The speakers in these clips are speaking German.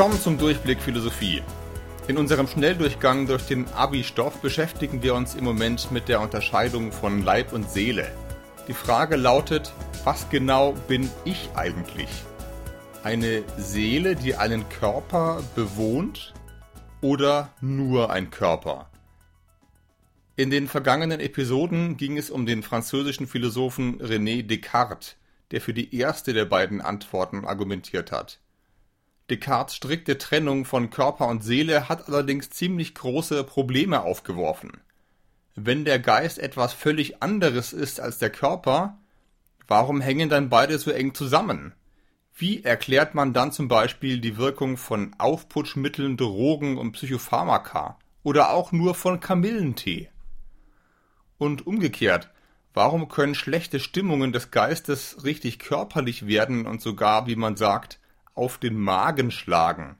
Willkommen zum Durchblick Philosophie. In unserem Schnelldurchgang durch den Abi-Stoff beschäftigen wir uns im Moment mit der Unterscheidung von Leib und Seele. Die Frage lautet, was genau bin ich eigentlich? Eine Seele, die einen Körper bewohnt oder nur ein Körper? In den vergangenen Episoden ging es um den französischen Philosophen René Descartes, der für die erste der beiden Antworten argumentiert hat. Descartes strikte Trennung von Körper und Seele hat allerdings ziemlich große Probleme aufgeworfen. Wenn der Geist etwas völlig anderes ist als der Körper, warum hängen dann beide so eng zusammen? Wie erklärt man dann zum Beispiel die Wirkung von Aufputschmitteln, Drogen und Psychopharmaka oder auch nur von Kamillentee? Und umgekehrt, warum können schlechte Stimmungen des Geistes richtig körperlich werden und sogar, wie man sagt, auf den Magen schlagen.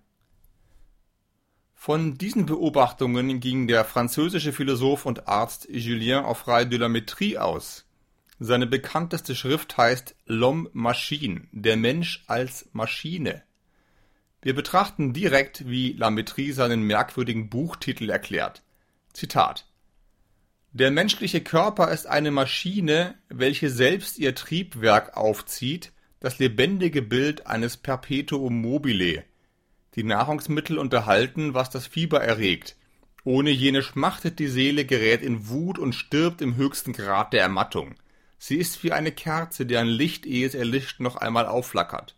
Von diesen Beobachtungen ging der französische Philosoph und Arzt Julien Offray de la Métrie aus. Seine bekannteste Schrift heißt L'homme machine, der Mensch als Maschine. Wir betrachten direkt, wie La Métrie seinen merkwürdigen Buchtitel erklärt. Zitat Der menschliche Körper ist eine Maschine, welche selbst ihr Triebwerk aufzieht das lebendige Bild eines Perpetuum mobile. Die Nahrungsmittel unterhalten, was das Fieber erregt. Ohne jene schmachtet die Seele, gerät in Wut und stirbt im höchsten Grad der Ermattung. Sie ist wie eine Kerze, deren Licht, ehe es erlischt, noch einmal aufflackert.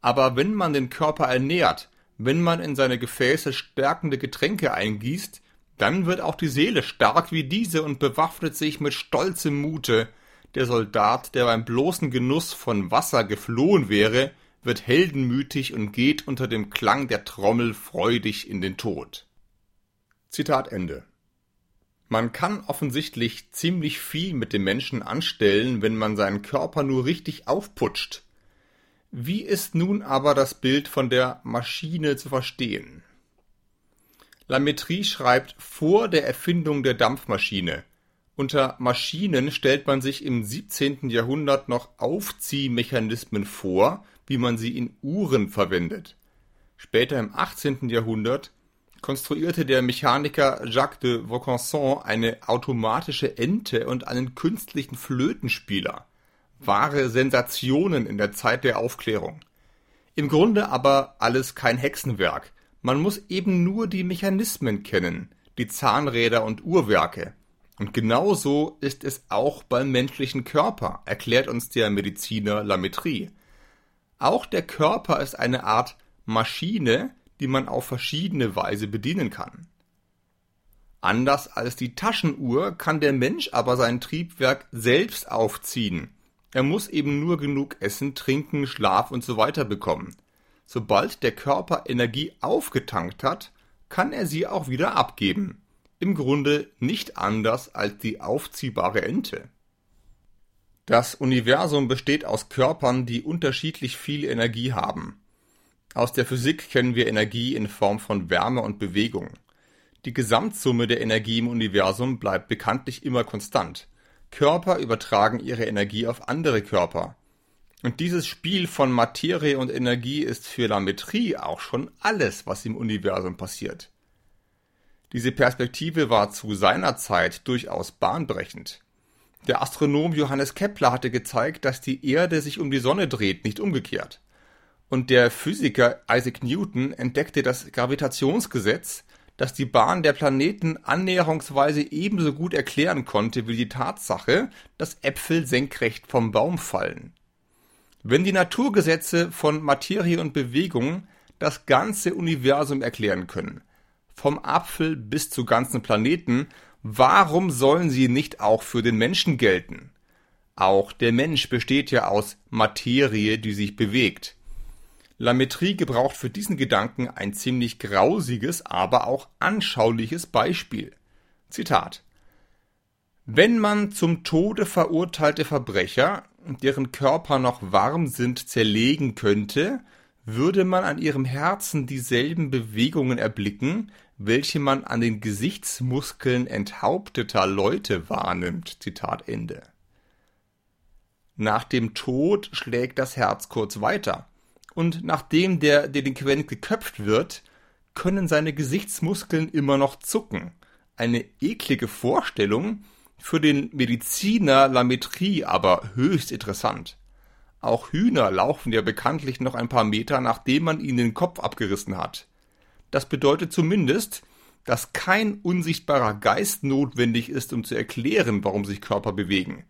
Aber wenn man den Körper ernährt, wenn man in seine Gefäße stärkende Getränke eingießt, dann wird auch die Seele stark wie diese und bewaffnet sich mit stolzem Mute, der Soldat, der beim bloßen Genuss von Wasser geflohen wäre, wird heldenmütig und geht unter dem Klang der Trommel freudig in den Tod. Zitat Ende. Man kann offensichtlich ziemlich viel mit dem Menschen anstellen, wenn man seinen Körper nur richtig aufputscht. Wie ist nun aber das Bild von der Maschine zu verstehen? Lametrie schreibt vor der Erfindung der Dampfmaschine unter Maschinen stellt man sich im 17. Jahrhundert noch Aufziehmechanismen vor, wie man sie in Uhren verwendet. Später im 18. Jahrhundert konstruierte der Mechaniker Jacques de Vaucanson eine automatische Ente und einen künstlichen Flötenspieler. Wahre Sensationen in der Zeit der Aufklärung. Im Grunde aber alles kein Hexenwerk. Man muss eben nur die Mechanismen kennen, die Zahnräder und Uhrwerke. Und genauso ist es auch beim menschlichen Körper, erklärt uns der Mediziner Lametrie. Auch der Körper ist eine Art Maschine, die man auf verschiedene Weise bedienen kann. Anders als die Taschenuhr kann der Mensch aber sein Triebwerk selbst aufziehen. Er muss eben nur genug Essen, Trinken, Schlaf und so weiter bekommen. Sobald der Körper Energie aufgetankt hat, kann er sie auch wieder abgeben im Grunde nicht anders als die aufziehbare Ente. Das Universum besteht aus Körpern, die unterschiedlich viel Energie haben. Aus der Physik kennen wir Energie in Form von Wärme und Bewegung. Die Gesamtsumme der Energie im Universum bleibt bekanntlich immer konstant. Körper übertragen ihre Energie auf andere Körper. Und dieses Spiel von Materie und Energie ist für Lametrie auch schon alles, was im Universum passiert. Diese Perspektive war zu seiner Zeit durchaus bahnbrechend. Der Astronom Johannes Kepler hatte gezeigt, dass die Erde sich um die Sonne dreht, nicht umgekehrt. Und der Physiker Isaac Newton entdeckte das Gravitationsgesetz, das die Bahn der Planeten annäherungsweise ebenso gut erklären konnte wie die Tatsache, dass Äpfel senkrecht vom Baum fallen. Wenn die Naturgesetze von Materie und Bewegung das ganze Universum erklären können, vom Apfel bis zu ganzen Planeten, warum sollen sie nicht auch für den Menschen gelten? Auch der Mensch besteht ja aus Materie, die sich bewegt. Lametrie gebraucht für diesen Gedanken ein ziemlich grausiges, aber auch anschauliches Beispiel. Zitat Wenn man zum Tode verurteilte Verbrecher, deren Körper noch warm sind, zerlegen könnte, würde man an ihrem Herzen dieselben Bewegungen erblicken, welche man an den Gesichtsmuskeln enthaupteter Leute wahrnimmt. Zitat Ende. Nach dem Tod schlägt das Herz kurz weiter. und nachdem der Delinquent geköpft wird, können seine Gesichtsmuskeln immer noch zucken. Eine eklige Vorstellung, für den Mediziner Lametrie aber höchst interessant. Auch Hühner laufen ja bekanntlich noch ein paar Meter, nachdem man ihnen den Kopf abgerissen hat. Das bedeutet zumindest, dass kein unsichtbarer Geist notwendig ist, um zu erklären, warum sich Körper bewegen.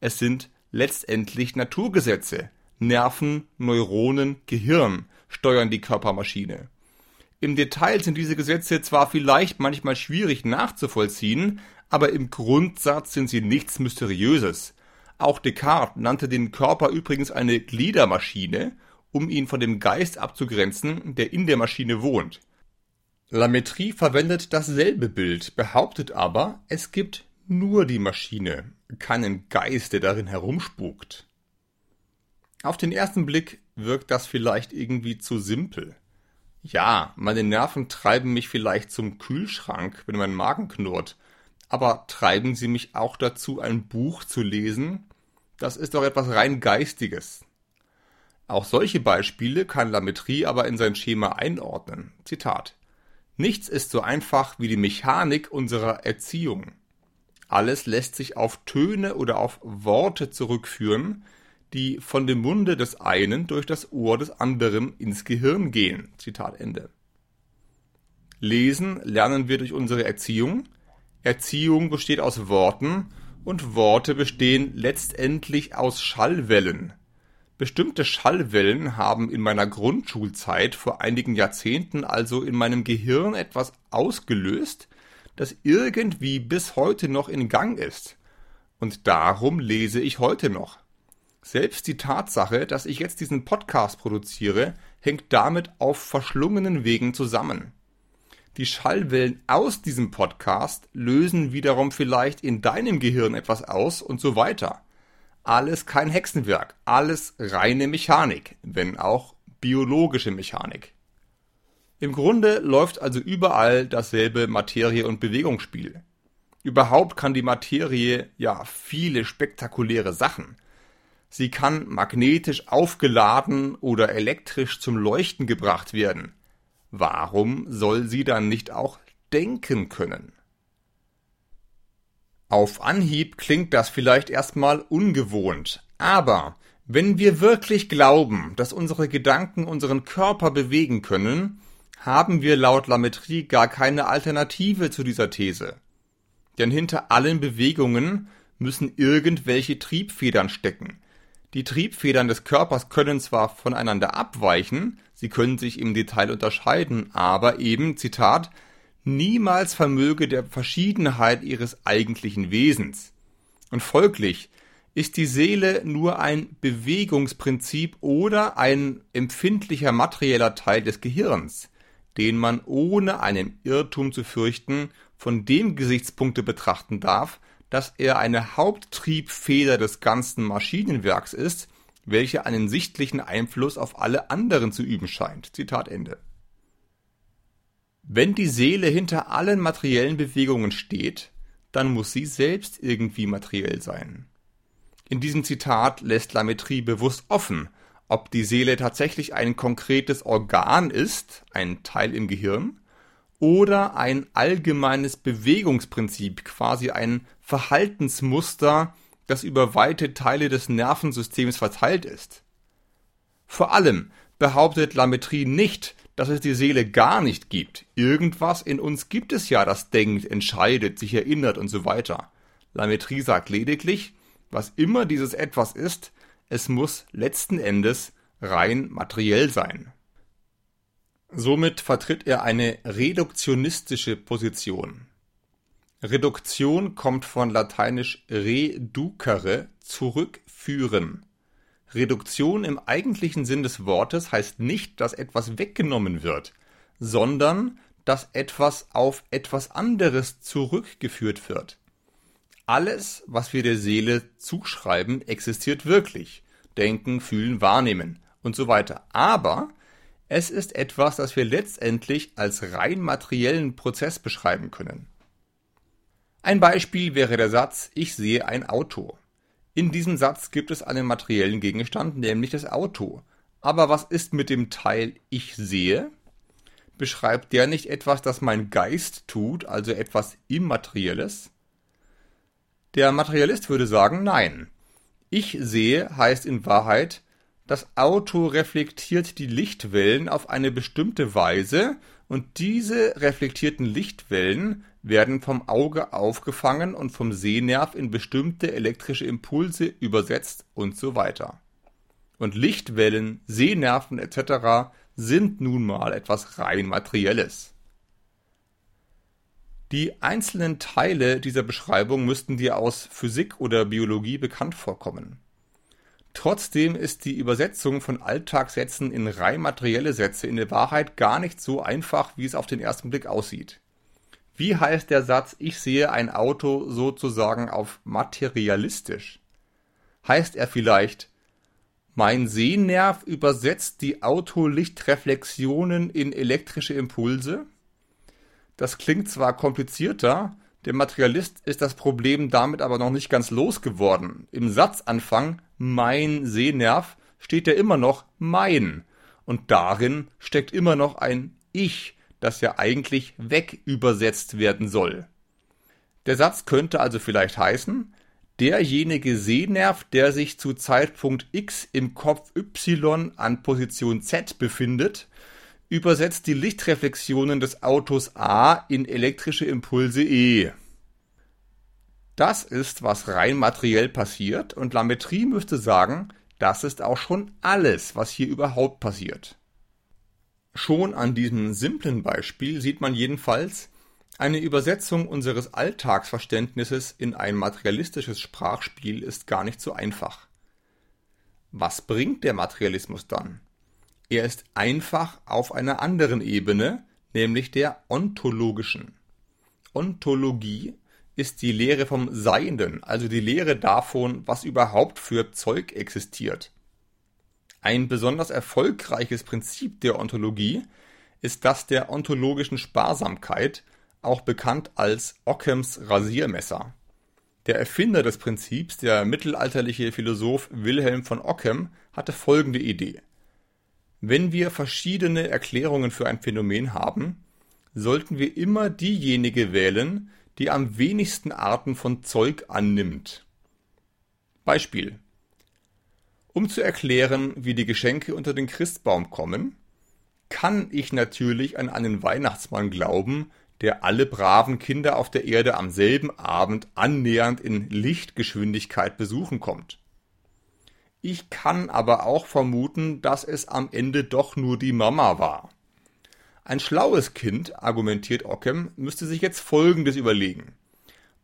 Es sind letztendlich Naturgesetze. Nerven, Neuronen, Gehirn steuern die Körpermaschine. Im Detail sind diese Gesetze zwar vielleicht manchmal schwierig nachzuvollziehen, aber im Grundsatz sind sie nichts Mysteriöses. Auch Descartes nannte den Körper übrigens eine Gliedermaschine, um ihn von dem Geist abzugrenzen, der in der Maschine wohnt. Lametrie verwendet dasselbe Bild, behauptet aber, es gibt nur die Maschine, keinen Geist, der darin herumspukt. Auf den ersten Blick wirkt das vielleicht irgendwie zu simpel. Ja, meine Nerven treiben mich vielleicht zum Kühlschrank, wenn mein Magen knurrt, aber treiben sie mich auch dazu, ein Buch zu lesen? Das ist doch etwas rein Geistiges. Auch solche Beispiele kann Lametrie aber in sein Schema einordnen. Zitat. Nichts ist so einfach wie die Mechanik unserer Erziehung. Alles lässt sich auf Töne oder auf Worte zurückführen, die von dem Munde des einen durch das Ohr des anderen ins Gehirn gehen. Zitat Ende. Lesen lernen wir durch unsere Erziehung, Erziehung besteht aus Worten und Worte bestehen letztendlich aus Schallwellen. Bestimmte Schallwellen haben in meiner Grundschulzeit vor einigen Jahrzehnten also in meinem Gehirn etwas ausgelöst, das irgendwie bis heute noch in Gang ist. Und darum lese ich heute noch. Selbst die Tatsache, dass ich jetzt diesen Podcast produziere, hängt damit auf verschlungenen Wegen zusammen. Die Schallwellen aus diesem Podcast lösen wiederum vielleicht in deinem Gehirn etwas aus und so weiter. Alles kein Hexenwerk, alles reine Mechanik, wenn auch biologische Mechanik. Im Grunde läuft also überall dasselbe Materie- und Bewegungsspiel. Überhaupt kann die Materie ja viele spektakuläre Sachen. Sie kann magnetisch aufgeladen oder elektrisch zum Leuchten gebracht werden. Warum soll sie dann nicht auch denken können? Auf Anhieb klingt das vielleicht erstmal ungewohnt, aber wenn wir wirklich glauben, dass unsere Gedanken unseren Körper bewegen können, haben wir laut Lametrie gar keine Alternative zu dieser These. Denn hinter allen Bewegungen müssen irgendwelche Triebfedern stecken, die Triebfedern des Körpers können zwar voneinander abweichen, sie können sich im Detail unterscheiden, aber eben, Zitat, niemals vermöge der Verschiedenheit ihres eigentlichen Wesens. Und folglich ist die Seele nur ein Bewegungsprinzip oder ein empfindlicher materieller Teil des Gehirns, den man ohne einen Irrtum zu fürchten von dem Gesichtspunkte betrachten darf, dass er eine Haupttriebfeder des ganzen Maschinenwerks ist, welche einen sichtlichen Einfluss auf alle anderen zu üben scheint. Zitat Ende. Wenn die Seele hinter allen materiellen Bewegungen steht, dann muss sie selbst irgendwie materiell sein. In diesem Zitat lässt Lametrie bewusst offen, ob die Seele tatsächlich ein konkretes Organ ist, ein Teil im Gehirn, oder ein allgemeines Bewegungsprinzip, quasi ein Verhaltensmuster, das über weite Teile des Nervensystems verteilt ist. Vor allem behauptet Lametrie nicht, dass es die Seele gar nicht gibt. Irgendwas in uns gibt es ja, das denkt, entscheidet, sich erinnert und so weiter. Lametrie sagt lediglich, was immer dieses etwas ist, es muss letzten Endes rein materiell sein. Somit vertritt er eine reduktionistische Position. Reduktion kommt von lateinisch reducere, zurückführen. Reduktion im eigentlichen Sinn des Wortes heißt nicht, dass etwas weggenommen wird, sondern dass etwas auf etwas anderes zurückgeführt wird. Alles, was wir der Seele zuschreiben, existiert wirklich. Denken, fühlen, wahrnehmen und so weiter. Aber es ist etwas, das wir letztendlich als rein materiellen Prozess beschreiben können. Ein Beispiel wäre der Satz Ich sehe ein Auto. In diesem Satz gibt es einen materiellen Gegenstand, nämlich das Auto. Aber was ist mit dem Teil ich sehe? Beschreibt der nicht etwas, das mein Geist tut, also etwas Immaterielles? Der Materialist würde sagen, nein. Ich sehe heißt in Wahrheit, das Auto reflektiert die Lichtwellen auf eine bestimmte Weise und diese reflektierten Lichtwellen werden vom Auge aufgefangen und vom Sehnerv in bestimmte elektrische Impulse übersetzt und so weiter. Und Lichtwellen, Sehnerven etc. sind nun mal etwas rein materielles. Die einzelnen Teile dieser Beschreibung müssten dir aus Physik oder Biologie bekannt vorkommen. Trotzdem ist die Übersetzung von Alltagssätzen in rein materielle Sätze in der Wahrheit gar nicht so einfach, wie es auf den ersten Blick aussieht. Wie heißt der Satz, ich sehe ein Auto sozusagen auf materialistisch? Heißt er vielleicht, mein Sehnerv übersetzt die Autolichtreflexionen in elektrische Impulse? Das klingt zwar komplizierter, der Materialist ist das Problem damit aber noch nicht ganz losgeworden. Im Satzanfang mein Sehnerv steht ja immer noch mein. Und darin steckt immer noch ein Ich, das ja eigentlich wegübersetzt werden soll. Der Satz könnte also vielleicht heißen, derjenige Sehnerv, der sich zu Zeitpunkt X im Kopf Y an Position Z befindet, übersetzt die Lichtreflexionen des Autos A in elektrische Impulse E. Das ist, was rein materiell passiert und Lametrie müsste sagen, das ist auch schon alles, was hier überhaupt passiert. Schon an diesem simplen Beispiel sieht man jedenfalls, eine Übersetzung unseres Alltagsverständnisses in ein materialistisches Sprachspiel ist gar nicht so einfach. Was bringt der Materialismus dann? Er ist einfach auf einer anderen Ebene, nämlich der ontologischen. Ontologie ist die Lehre vom Seienden, also die Lehre davon, was überhaupt für Zeug existiert. Ein besonders erfolgreiches Prinzip der Ontologie ist das der ontologischen Sparsamkeit, auch bekannt als Ockhams Rasiermesser. Der Erfinder des Prinzips, der mittelalterliche Philosoph Wilhelm von Ockham, hatte folgende Idee. Wenn wir verschiedene Erklärungen für ein Phänomen haben, sollten wir immer diejenige wählen, die am wenigsten Arten von Zeug annimmt. Beispiel. Um zu erklären, wie die Geschenke unter den Christbaum kommen, kann ich natürlich an einen Weihnachtsmann glauben, der alle braven Kinder auf der Erde am selben Abend annähernd in Lichtgeschwindigkeit besuchen kommt. Ich kann aber auch vermuten, dass es am Ende doch nur die Mama war. Ein schlaues Kind, argumentiert Ockham, müsste sich jetzt Folgendes überlegen.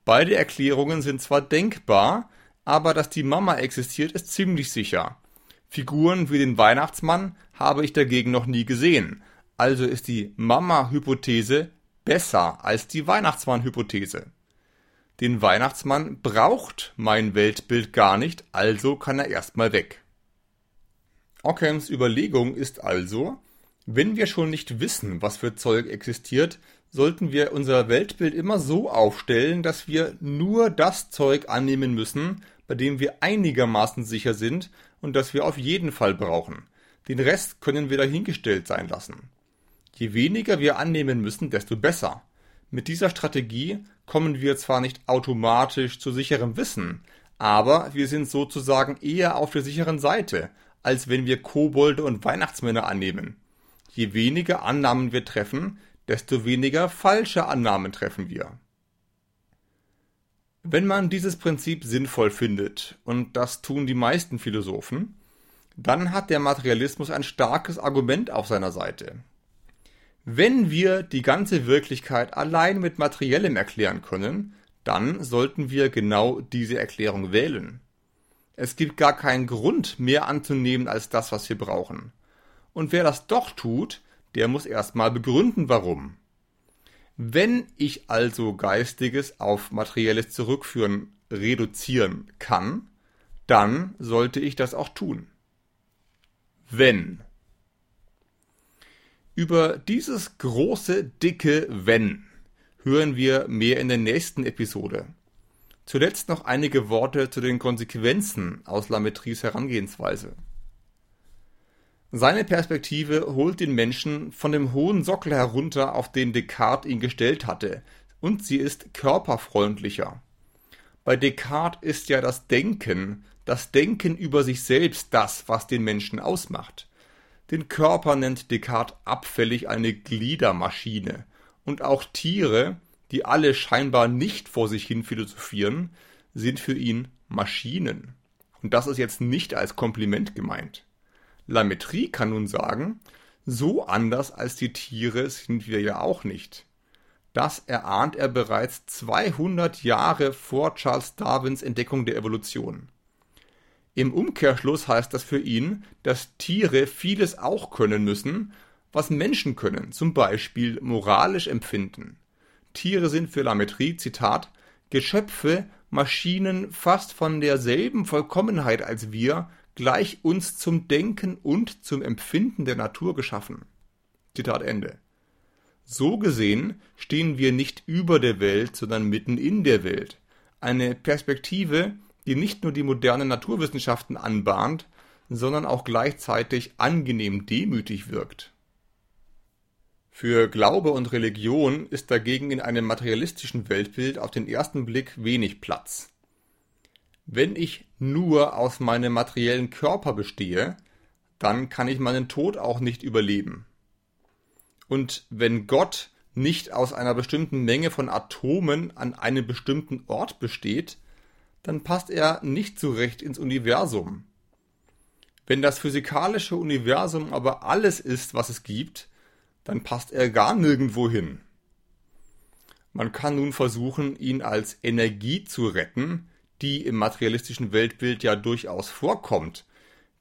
Beide Erklärungen sind zwar denkbar, aber dass die Mama existiert, ist ziemlich sicher. Figuren wie den Weihnachtsmann habe ich dagegen noch nie gesehen, also ist die Mama-Hypothese besser als die Weihnachtsmann-Hypothese. Den Weihnachtsmann braucht mein Weltbild gar nicht, also kann er erstmal weg. Ockhams Überlegung ist also, wenn wir schon nicht wissen, was für Zeug existiert, sollten wir unser Weltbild immer so aufstellen, dass wir nur das Zeug annehmen müssen, bei dem wir einigermaßen sicher sind und das wir auf jeden Fall brauchen. Den Rest können wir dahingestellt sein lassen. Je weniger wir annehmen müssen, desto besser. Mit dieser Strategie kommen wir zwar nicht automatisch zu sicherem Wissen, aber wir sind sozusagen eher auf der sicheren Seite, als wenn wir Kobolde und Weihnachtsmänner annehmen. Je weniger Annahmen wir treffen, desto weniger falsche Annahmen treffen wir. Wenn man dieses Prinzip sinnvoll findet, und das tun die meisten Philosophen, dann hat der Materialismus ein starkes Argument auf seiner Seite. Wenn wir die ganze Wirklichkeit allein mit Materiellem erklären können, dann sollten wir genau diese Erklärung wählen. Es gibt gar keinen Grund, mehr anzunehmen als das, was wir brauchen. Und wer das doch tut, der muss erstmal begründen, warum. Wenn ich also Geistiges auf Materielles zurückführen, reduzieren kann, dann sollte ich das auch tun. Wenn über dieses große, dicke Wenn hören wir mehr in der nächsten Episode. Zuletzt noch einige Worte zu den Konsequenzen aus Lametries Herangehensweise. Seine Perspektive holt den Menschen von dem hohen Sockel herunter, auf den Descartes ihn gestellt hatte, und sie ist körperfreundlicher. Bei Descartes ist ja das Denken, das Denken über sich selbst das, was den Menschen ausmacht. Den Körper nennt Descartes abfällig eine Gliedermaschine, und auch Tiere, die alle scheinbar nicht vor sich hin philosophieren, sind für ihn Maschinen. Und das ist jetzt nicht als Kompliment gemeint. Lametrie kann nun sagen, so anders als die Tiere sind wir ja auch nicht. Das erahnt er bereits 200 Jahre vor Charles Darwins Entdeckung der Evolution. Im Umkehrschluss heißt das für ihn, dass Tiere vieles auch können müssen, was Menschen können, zum Beispiel moralisch empfinden. Tiere sind für Lametrie, Zitat, Geschöpfe, Maschinen fast von derselben Vollkommenheit als wir, gleich uns zum Denken und zum Empfinden der Natur geschaffen. Zitat Ende. So gesehen stehen wir nicht über der Welt, sondern mitten in der Welt. Eine Perspektive, die nicht nur die modernen Naturwissenschaften anbahnt, sondern auch gleichzeitig angenehm demütig wirkt. Für Glaube und Religion ist dagegen in einem materialistischen Weltbild auf den ersten Blick wenig Platz. Wenn ich nur aus meinem materiellen Körper bestehe, dann kann ich meinen Tod auch nicht überleben. Und wenn Gott nicht aus einer bestimmten Menge von Atomen an einem bestimmten Ort besteht, dann passt er nicht zurecht ins Universum. Wenn das physikalische Universum aber alles ist, was es gibt, dann passt er gar nirgendwo hin. Man kann nun versuchen, ihn als Energie zu retten, die im materialistischen Weltbild ja durchaus vorkommt.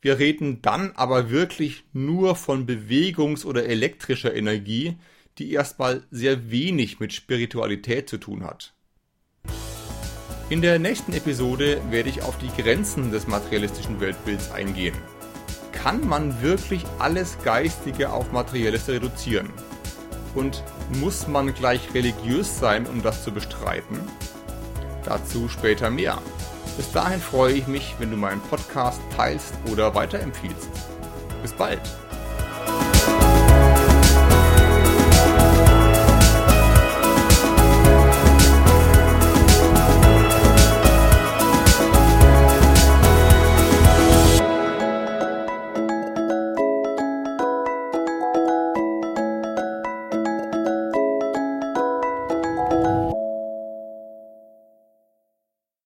Wir reden dann aber wirklich nur von Bewegungs- oder elektrischer Energie, die erstmal sehr wenig mit Spiritualität zu tun hat. In der nächsten Episode werde ich auf die Grenzen des materialistischen Weltbilds eingehen. Kann man wirklich alles Geistige auf Materielles reduzieren? Und muss man gleich religiös sein, um das zu bestreiten? Dazu später mehr. Bis dahin freue ich mich, wenn du meinen Podcast teilst oder weiterempfiehlst. Bis bald!